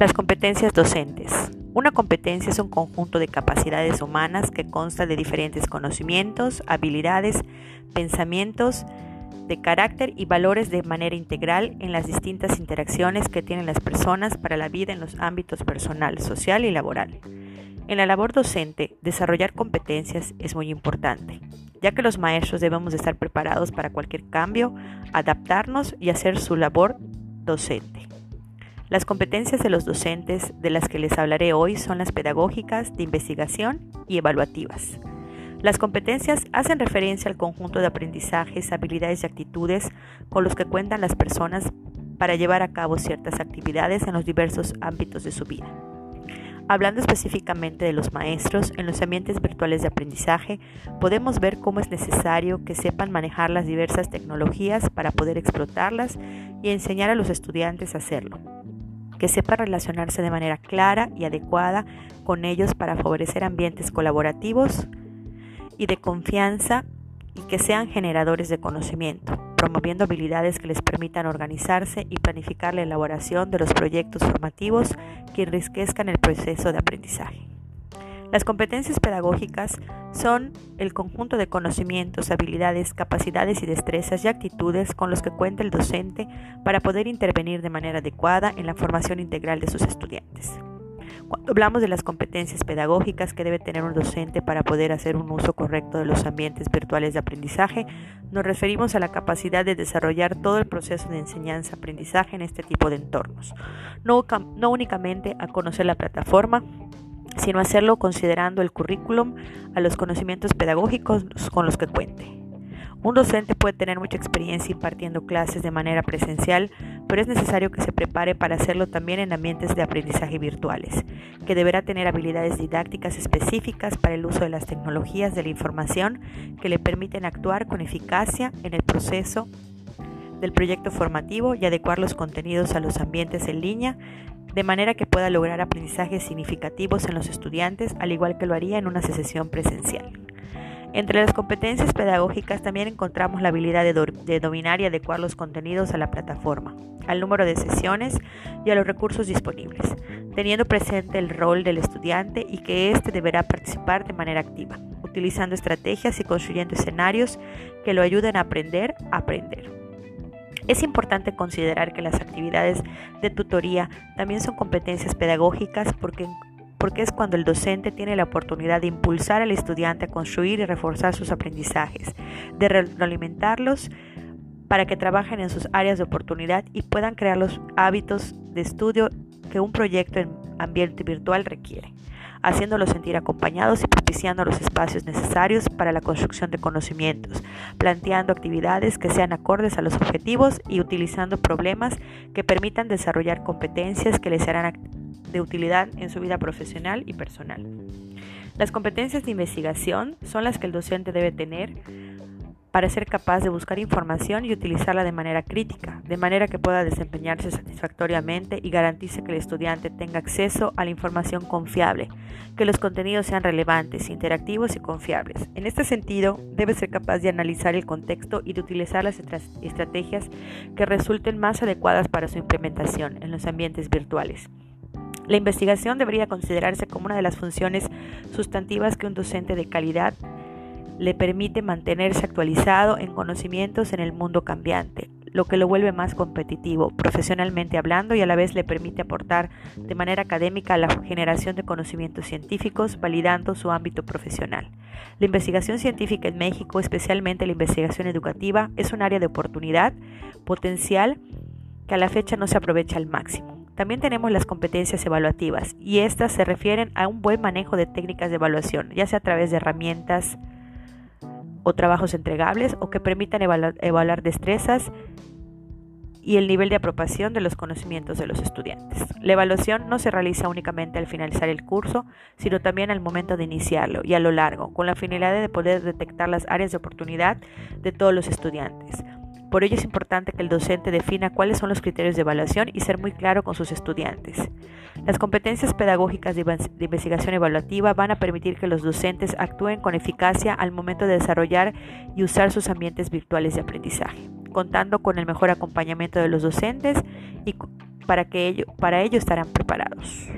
Las competencias docentes. Una competencia es un conjunto de capacidades humanas que consta de diferentes conocimientos, habilidades, pensamientos, de carácter y valores de manera integral en las distintas interacciones que tienen las personas para la vida en los ámbitos personal, social y laboral. En la labor docente, desarrollar competencias es muy importante, ya que los maestros debemos estar preparados para cualquier cambio, adaptarnos y hacer su labor docente. Las competencias de los docentes de las que les hablaré hoy son las pedagógicas, de investigación y evaluativas. Las competencias hacen referencia al conjunto de aprendizajes, habilidades y actitudes con los que cuentan las personas para llevar a cabo ciertas actividades en los diversos ámbitos de su vida. Hablando específicamente de los maestros, en los ambientes virtuales de aprendizaje podemos ver cómo es necesario que sepan manejar las diversas tecnologías para poder explotarlas y enseñar a los estudiantes a hacerlo que sepa relacionarse de manera clara y adecuada con ellos para favorecer ambientes colaborativos y de confianza y que sean generadores de conocimiento, promoviendo habilidades que les permitan organizarse y planificar la elaboración de los proyectos formativos que enriquezcan el proceso de aprendizaje. Las competencias pedagógicas son el conjunto de conocimientos, habilidades, capacidades y destrezas y actitudes con los que cuenta el docente para poder intervenir de manera adecuada en la formación integral de sus estudiantes. Cuando hablamos de las competencias pedagógicas que debe tener un docente para poder hacer un uso correcto de los ambientes virtuales de aprendizaje, nos referimos a la capacidad de desarrollar todo el proceso de enseñanza-aprendizaje en este tipo de entornos, no, no únicamente a conocer la plataforma, sino hacerlo considerando el currículum a los conocimientos pedagógicos con los que cuente. Un docente puede tener mucha experiencia impartiendo clases de manera presencial, pero es necesario que se prepare para hacerlo también en ambientes de aprendizaje virtuales, que deberá tener habilidades didácticas específicas para el uso de las tecnologías de la información que le permiten actuar con eficacia en el proceso del proyecto formativo y adecuar los contenidos a los ambientes en línea de manera que pueda lograr aprendizajes significativos en los estudiantes, al igual que lo haría en una sesión presencial. Entre las competencias pedagógicas también encontramos la habilidad de, dominar y adecuar los contenidos a la plataforma, al número de sesiones y a los recursos disponibles, teniendo presente el rol del estudiante y que éste deberá participar de manera activa, utilizando estrategias y construyendo escenarios que lo ayuden a aprender a aprender. Es importante considerar que las actividades de tutoría también son competencias pedagógicas porque, porque es cuando el docente tiene la oportunidad de impulsar al estudiante a construir y reforzar sus aprendizajes, de retroalimentarlos para que trabajen en sus áreas de oportunidad y puedan crear los hábitos de estudio que un proyecto en ambiente virtual requiere haciéndolos sentir acompañados y propiciando los espacios necesarios para la construcción de conocimientos, planteando actividades que sean acordes a los objetivos y utilizando problemas que permitan desarrollar competencias que les serán de utilidad en su vida profesional y personal. Las competencias de investigación son las que el docente debe tener para ser capaz de buscar información y utilizarla de manera crítica, de manera que pueda desempeñarse satisfactoriamente y garantice que el estudiante tenga acceso a la información confiable, que los contenidos sean relevantes, interactivos y confiables. En este sentido, debe ser capaz de analizar el contexto y de utilizar las estrategias que resulten más adecuadas para su implementación en los ambientes virtuales. La investigación debería considerarse como una de las funciones sustantivas que un docente de calidad le permite mantenerse actualizado en conocimientos en el mundo cambiante, lo que lo vuelve más competitivo, profesionalmente hablando, y a la vez le permite aportar de manera académica a la generación de conocimientos científicos, validando su ámbito profesional. La investigación científica en México, especialmente la investigación educativa, es un área de oportunidad potencial que a la fecha no se aprovecha al máximo. También tenemos las competencias evaluativas y estas se refieren a un buen manejo de técnicas de evaluación, ya sea a través de herramientas o trabajos entregables o que permitan evaluar, destrezas y el nivel de apropiación de los conocimientos de los estudiantes. La evaluación no se realiza únicamente al finalizar el curso, sino también al momento de iniciarlo y a lo largo, con la finalidad de poder detectar las áreas de oportunidad de todos los estudiantes. Por ello es importante que el docente defina cuáles son los criterios de evaluación y ser muy claro con sus estudiantes. Las competencias pedagógicas de investigación evaluativa van a permitir que los docentes actúen con eficacia al momento de desarrollar y usar sus ambientes virtuales de aprendizaje, contando con el mejor acompañamiento de los docentes y para, que para ello estarán preparados.